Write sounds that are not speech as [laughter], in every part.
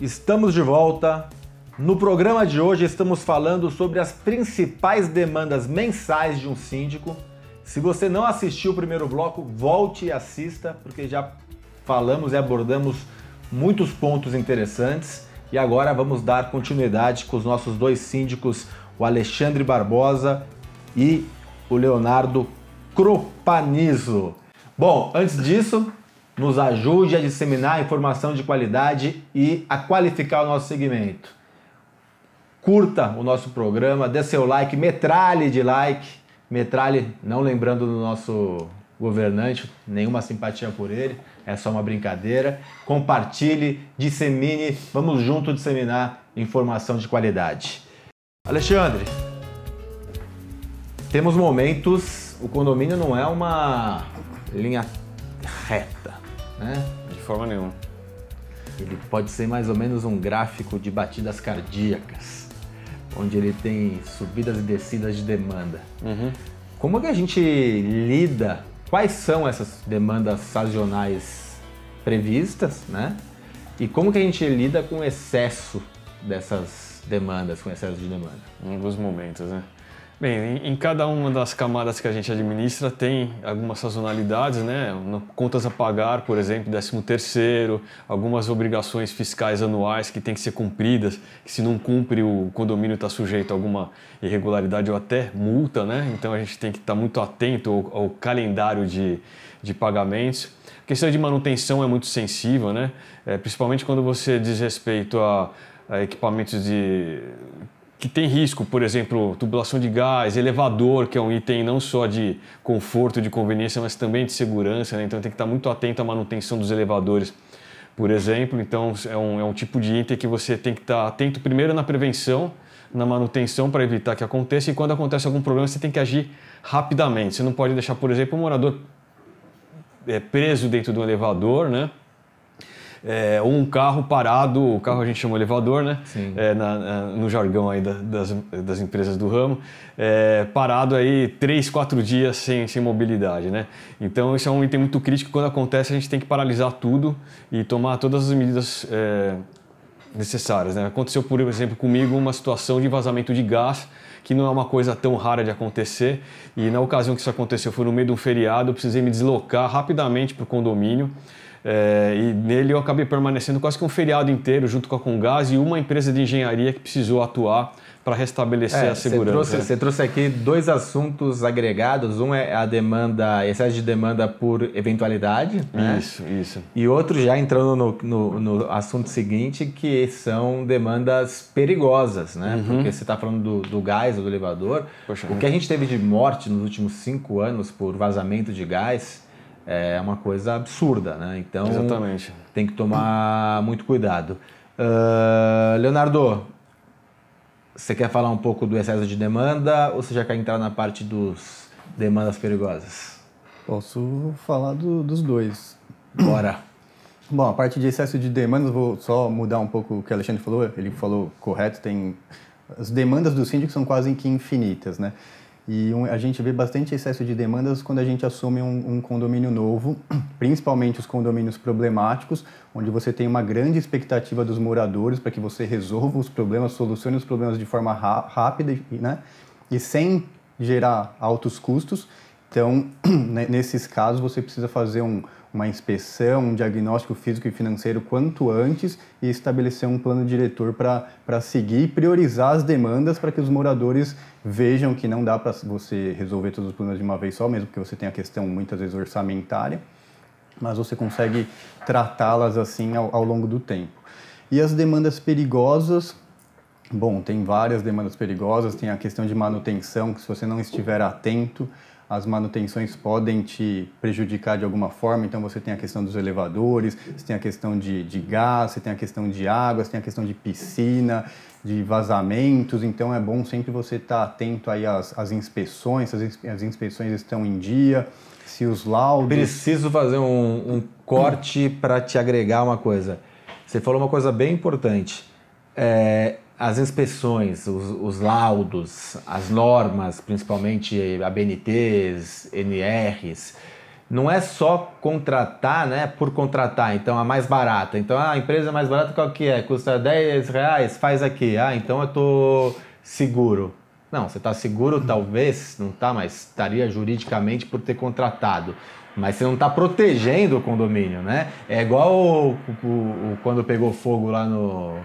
estamos de volta. No programa de hoje estamos falando sobre as principais demandas mensais de um síndico. Se você não assistiu o primeiro bloco, volte e assista, porque já falamos e abordamos muitos pontos interessantes. E agora vamos dar continuidade com os nossos dois síndicos, o Alexandre Barbosa e o Leonardo Cropanizo. Bom, antes disso, nos ajude a disseminar informação de qualidade e a qualificar o nosso segmento. Curta o nosso programa, dê seu like, metralhe de like, metralhe, não lembrando do nosso governante, nenhuma simpatia por ele, é só uma brincadeira. Compartilhe, dissemine, vamos junto disseminar informação de qualidade. Alexandre, temos momentos, o condomínio não é uma linha reta, né? De forma nenhuma. Ele pode ser mais ou menos um gráfico de batidas cardíacas, onde ele tem subidas e descidas de demanda. Uhum. Como é que a gente lida? Quais são essas demandas sazonais previstas, né? E como que a gente lida com o excesso dessas demandas, com excesso de demanda? Em alguns momentos, né? Bem, em, cada uma das camadas que a gente administra tem algumas sazonalidades, né? Contas a pagar, por exemplo, 13 terceiro, algumas obrigações fiscais anuais que têm que ser cumpridas, que se não cumpre o condomínio está sujeito a alguma irregularidade ou até multa, né? Então a gente tem que estar tá muito atento ao, ao calendário de, de pagamentos. A questão de manutenção é muito sensível, né? É, principalmente quando você diz respeito a, a equipamentos de que tem risco, por exemplo, tubulação de gás, elevador, que é um item não só de conforto, de conveniência, mas também de segurança, né? então tem que estar muito atento à manutenção dos elevadores, por exemplo. Então é um, é um tipo de item que você tem que estar atento primeiro na prevenção, na manutenção para evitar que aconteça e quando acontece algum problema você tem que agir rapidamente. Você não pode deixar, por exemplo, um morador é, preso dentro do elevador, né? É, ou um carro parado, o carro a gente chama elevador, né? É, na, na, no jargão aí da, das, das empresas do ramo, é, parado aí três, quatro dias sem, sem mobilidade, né? Então isso é um item muito crítico. Quando acontece, a gente tem que paralisar tudo e tomar todas as medidas é, necessárias. Né? Aconteceu, por exemplo, comigo uma situação de vazamento de gás que não é uma coisa tão rara de acontecer. E na ocasião que isso aconteceu, foi no meio de um feriado, eu precisei me deslocar rapidamente para o condomínio. É, e nele eu acabei permanecendo quase que um feriado inteiro junto com a Congás e uma empresa de engenharia que precisou atuar para restabelecer é, a segurança. Você trouxe, você trouxe, aqui dois assuntos agregados. Um é a demanda, excesso de demanda por eventualidade. Né? Isso, isso. E outro já entrando no, no, no, assunto seguinte, que são demandas perigosas, né? Uhum. Porque você está falando do, do, gás ou do elevador. Poxa, o que a gente teve de morte nos últimos cinco anos por vazamento de gás é uma coisa absurda, né? Então Exatamente. tem que tomar muito cuidado. Uh, Leonardo, você quer falar um pouco do excesso de demanda ou você já quer entrar na parte dos demandas perigosas? Posso falar do, dos dois. Bora. [clears throat] Bom, a parte de excesso de demandas, vou só mudar um pouco o que o Alexandre falou. Ele falou correto, tem as demandas do síndico são quase que infinitas, né? E um, a gente vê bastante excesso de demandas quando a gente assume um, um, condomínio novo, [clears throat] principalmente os condomínios problemáticos, onde você tem uma grande expectativa dos moradores para que você resolva os problemas, solucione os problemas de forma rápida né? e sem gerar altos custos. Então, [clears throat] nesses casos, você precisa fazer um, uma inspeção, um diagnóstico físico e financeiro quanto antes e estabelecer um plano diretor para seguir e priorizar as demandas para que os moradores vejam que não dá para você resolver todos os problemas de uma vez só, mesmo porque você tem a questão muitas vezes orçamentária, mas você consegue tratá-las assim ao, ao longo do tempo. E as demandas perigosas, bom, tem várias demandas perigosas, tem a questão de manutenção, que se você não estiver atento, as manutenções podem te prejudicar de alguma forma. Então, você tem a questão dos elevadores, você tem a questão de, de gás, você tem a questão de água, você tem a questão de piscina, de vazamentos. Então, é bom sempre você estar atento aí às, às inspeções, as, as inspeções estão em dia, se os laudos... Preciso fazer um, um corte para te agregar uma coisa. Você falou uma coisa bem importante. É, as inspeções, os, os, laudos, as normas, principalmente ABNTs, NRs, não é só contratar, né, por contratar, então a mais barata. Então a empresa mais barata qual que é? Custa 10 reais, faz aqui. Ah, então eu tô seguro. Não, você está seguro talvez, não está, mas estaria juridicamente por ter contratado. Mas você não está protegendo o condomínio, né? É igual o, o, o, quando pegou fogo lá no,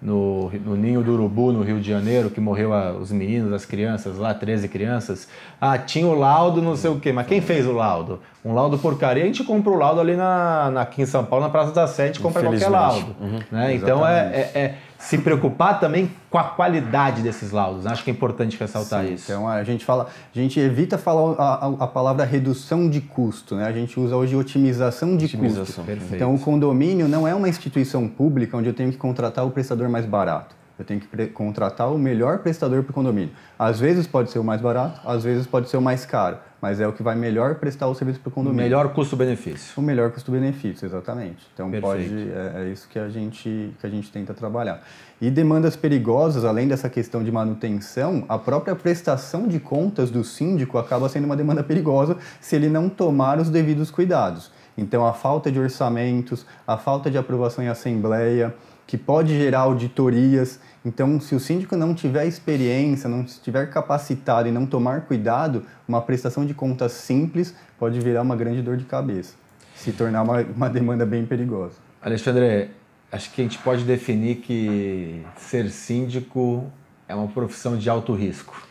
no, no, Ninho do Urubu, no Rio de Janeiro, que morreu a, os meninos, as crianças lá, 13 crianças. Ah, tinha o laudo, não sei o quê. Mas quem fez o laudo? Um laudo porcaria, a gente compra o laudo ali na, na, aqui em São Paulo, na Praça da Sé, a gente compra qualquer laudo. Uhum, né? Então é, é, é se preocupar também com a qualidade desses laudos. Acho que é importante ressaltar Sim, isso. Então a gente fala, a gente evita falar a, a, palavra redução de custo, né? A gente usa hoje otimização de otimização, custo. Perfeito. Então o condomínio não é uma instituição pública onde eu tenho que contratar o prestador mais barato. Eu tenho que contratar o melhor prestador para o condomínio. Às vezes pode ser o mais barato, às vezes pode ser o mais caro, mas é o que vai melhor prestar o serviço para o condomínio. Melhor custo-benefício. O melhor custo-benefício, exatamente. Então Perfeito. pode é, é, isso que a gente que a gente tenta trabalhar. E demandas perigosas, além dessa questão de manutenção, a própria prestação de contas do síndico acaba sendo uma demanda perigosa se ele não tomar os devidos cuidados. Então a falta de orçamentos, a falta de aprovação em assembleia, que pode gerar auditorias. Então, se o síndico não tiver experiência, não estiver capacitado e não tomar cuidado, uma prestação de contas simples pode virar uma grande dor de cabeça, se tornar uma, uma demanda bem perigosa. Alexandre, acho que a gente pode definir que ser síndico é uma profissão de alto risco.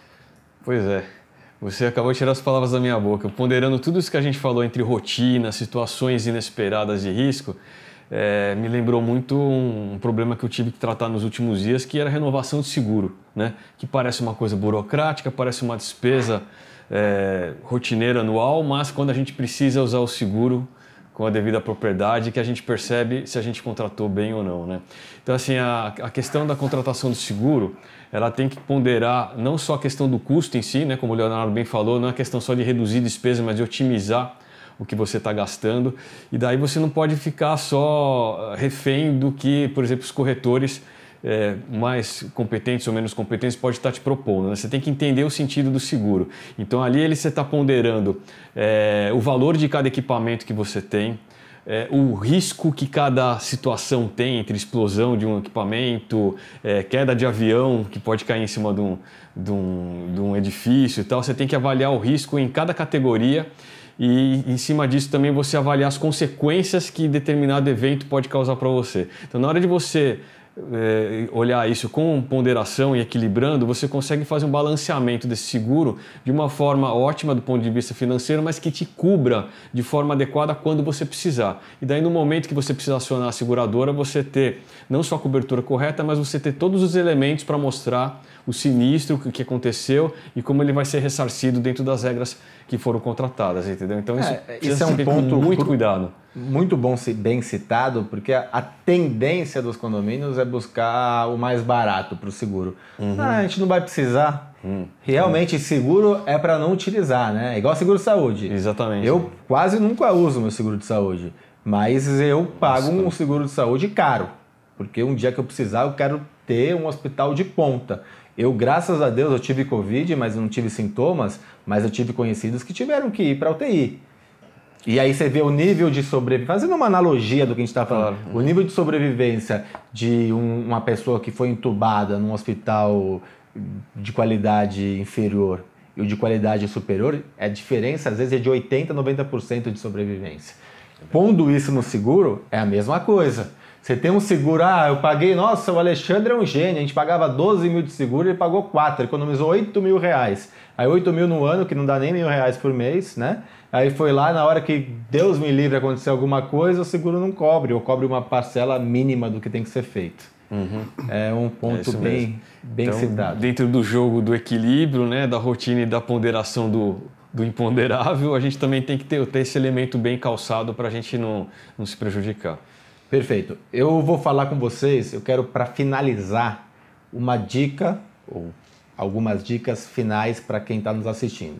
Pois é. Você acabou de tirar as palavras da minha boca. Ponderando tudo isso que a gente falou entre rotina, situações inesperadas de risco, é, me lembrou muito um problema que eu tive que tratar nos últimos dias, que era a renovação de seguro, né? que parece uma coisa burocrática, parece uma despesa é, rotineira anual, mas quando a gente precisa usar o seguro com a devida propriedade, que a gente percebe se a gente contratou bem ou não. Né? Então, assim, a, a questão da contratação do seguro, ela tem que ponderar não só a questão do custo em si, né? como o Leonardo bem falou, não é questão só de reduzir despesa, mas de otimizar o que você está gastando. E daí você não pode ficar só eh, refém do que, por exemplo, os corretores é, mais competentes ou menos competentes pode estar tá te propondo. Né? Você tem que entender o sentido do seguro. Então ali ele você está ponderando é, o valor de cada equipamento que você tem, é, o risco que cada situação tem entre explosão de um equipamento, é, queda de avião que pode cair em cima de um, de, um, de um edifício e tal. Você tem que avaliar o risco em cada categoria e em cima disso também você avaliar as consequências que determinado evento pode causar para você. Então, na hora de você é, olhar isso com ponderação e equilibrando, você consegue fazer um balanceamento desse seguro de uma forma ótima do ponto de vista financeiro, mas que te cubra de forma adequada quando você precisar. E daí, no momento que você precisar acionar a seguradora, você ter não só a cobertura correta, mas você ter todos os elementos para mostrar o sinistro, o que aconteceu e como ele vai ser ressarcido dentro das regras que foram contratadas, entendeu? Então isso, é, isso é um ponto muito cuidado. Muito bom, bem citado, porque a, tendência dos condomínios é buscar o mais barato para o seguro. Uhum. Ah, a gente não vai precisar. Uhum. Realmente, seguro é para não utilizar, né? É igual seguro de saúde. Exatamente. Eu quase nunca uso meu seguro de saúde, mas eu pago Nossa. um seguro de saúde caro, porque um dia que eu precisar, eu quero ter um hospital de ponta. Eu, graças a Deus, eu tive Covid, mas não tive sintomas, mas eu tive conhecidos que tiveram que ir para UTI. E aí você vê o nível de sobrevivência, fazendo uma analogia do que a gente está falando, claro. o nível de sobrevivência de um, uma pessoa que foi entubada num hospital de qualidade inferior e o de qualidade superior, a diferença às vezes é de 80% a 90% de sobrevivência. Pondo isso no seguro, é a mesma coisa. Você tem um seguro, ah, eu paguei, nossa, o Alexandre é um gênio, a gente pagava 12 mil de seguro, ele pagou 4, economizou 8 mil reais. Aí 8 mil no ano, que não dá nem mil reais por mês, né? Aí foi lá, na hora que Deus me livre acontecer alguma coisa, o seguro não cobre, ou cobre uma parcela mínima do que tem que ser feito. Uhum. É um ponto é bem, bem então, citado. Dentro do jogo do equilíbrio, né, da rotina e da ponderação do, do imponderável, a gente também tem que ter, ter esse elemento bem calçado para a gente não, não se prejudicar. Perfeito. Eu vou falar com vocês, eu quero para finalizar uma dica ou algumas dicas finais para quem está nos assistindo.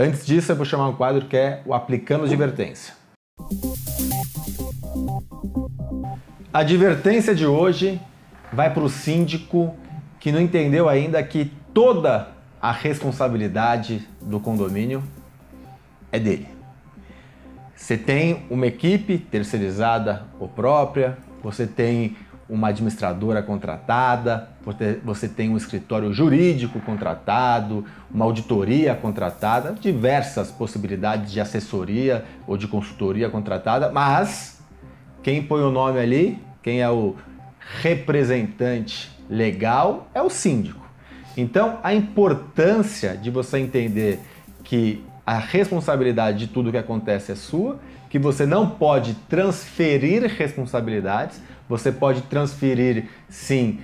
Antes disso, eu vou chamar um quadro que é o Aplicando Advertência. A advertência de hoje vai para o síndico que não entendeu ainda que toda a responsabilidade do condomínio é dele. Você tem uma equipe terceirizada ou própria, você tem uma administradora contratada, você tem um escritório jurídico contratado, uma auditoria contratada, diversas possibilidades de assessoria ou de consultoria contratada, mas quem põe o nome ali, quem é o representante legal é o síndico. Então, a importância de você entender que a responsabilidade de tudo que acontece é sua, que você não pode transferir responsabilidades, você pode transferir sim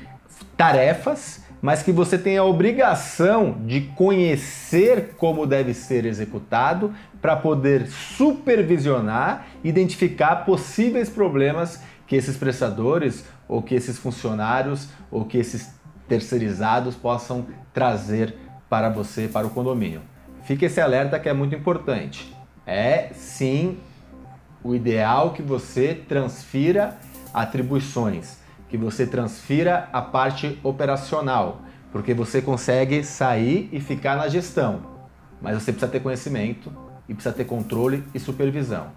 tarefas, mas que você tem a obrigação de conhecer como deve ser executado para poder supervisionar, identificar possíveis problemas que esses prestadores ou que esses funcionários ou que esses terceirizados possam trazer para você, para o condomínio. Fique esse alerta que é muito importante. É sim o ideal que você transfira atribuições, que você transfira a parte operacional, porque você consegue sair e ficar na gestão, mas você precisa ter conhecimento e precisa ter controle e supervisão.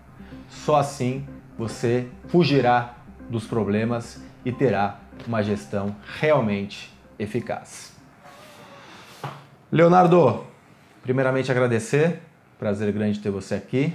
Só assim você fugirá dos problemas e terá uma gestão realmente eficaz. Leonardo, primeiramente agradecer, prazer grande ter você aqui.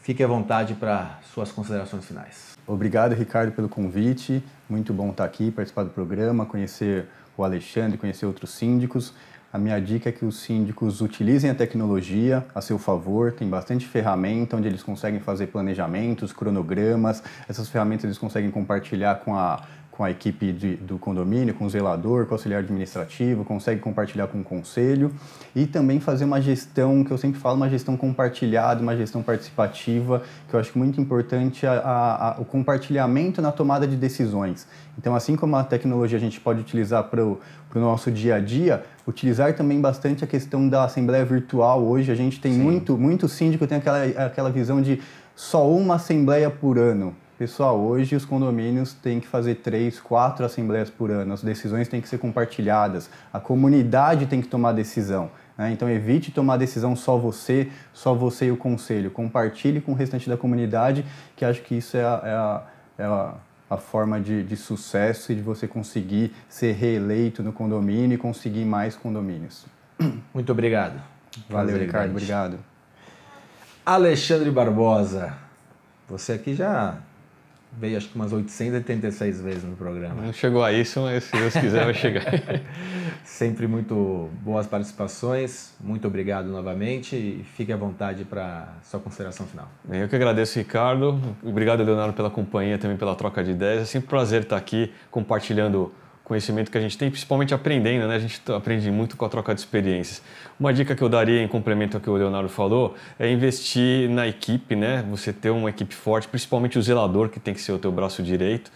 Fique à vontade para suas considerações finais. Obrigado, Ricardo, pelo convite. Muito bom estar aqui, participar do programa, conhecer o Alexandre, conhecer outros síndicos. A minha dica é que os síndicos utilizem a tecnologia a seu favor. Tem bastante ferramenta onde eles conseguem fazer planejamentos, cronogramas. Essas ferramentas eles conseguem compartilhar com a com a equipe de, do condomínio, com o zelador, com o auxiliar administrativo, consegue compartilhar com o conselho e também fazer uma gestão, que eu sempre falo, uma gestão compartilhada, uma gestão participativa, que eu acho muito importante a, a, a, o compartilhamento na tomada de decisões. Então, assim como a tecnologia a gente pode utilizar para o nosso dia a dia, utilizar também bastante a questão da assembleia virtual. Hoje a gente tem Sim. muito, muito síndico tem aquela, aquela visão de só uma assembleia por ano. Pessoal, hoje os condomínios têm que fazer três, quatro assembleias por ano, as decisões têm que ser compartilhadas, a comunidade tem que tomar decisão. Né? Então evite tomar decisão só você, só você e o conselho. Compartilhe com o restante da comunidade, que acho que isso é a, é a, é a, a forma de, de sucesso e de você conseguir ser reeleito no condomínio e conseguir mais condomínios. Muito obrigado. Valeu, Ricardo. Obrigado. Alexandre Barbosa, você aqui já veio acho que umas 886 vezes no programa. Não chegou a isso, mas se Deus quiser vai chegar. [laughs] Sempre muito boas participações, muito obrigado novamente e fique à vontade para sua consideração final. Eu que agradeço, Ricardo. Obrigado, Leonardo, pela companhia, também pela troca de ideias. É sempre um prazer estar aqui compartilhando conhecimento que a gente tem, principalmente aprendendo, né? A gente aprende muito com a troca de experiências. Uma dica que eu daria em complemento ao que o Leonardo falou é investir na equipe, né? Você ter uma equipe forte, principalmente o zelador, que tem que ser o teu braço direito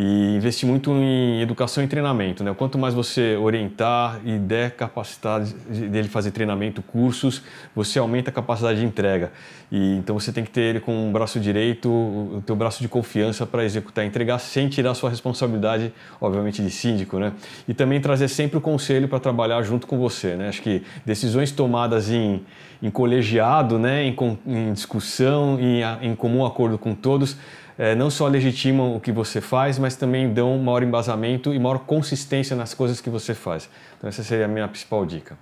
e investir muito em educação e treinamento. Né? Quanto mais você orientar e der capacidade dele fazer treinamento, cursos, você aumenta a capacidade de entrega. E, então você tem que ter ele com o braço direito, o teu braço de confiança para executar entregar sem tirar sua responsabilidade, obviamente, de síndico. Né? E também trazer sempre o conselho para trabalhar junto com você. Né? Acho que decisões tomadas em, em colegiado, né? em, em discussão, em, em comum acordo com todos, é, não só legitimam o que você faz, mas também dão maior embasamento e maior consistência nas coisas que você faz. Então essa seria a minha principal dica.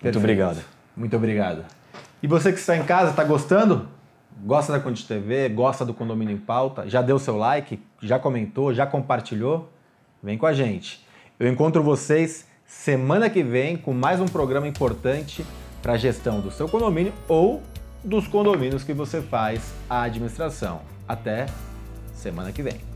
Perfeito. Muito obrigado. Muito obrigado. E você que está em casa, está gostando? Gosta da Conde TV? Gosta do Condomínio em Pauta? Já deu seu like? Já comentou? Já compartilhou? Vem com a gente. Eu encontro vocês semana que vem com mais um programa importante para a gestão do seu condomínio ou dos condomínios que você faz a administração. Até semana que vem.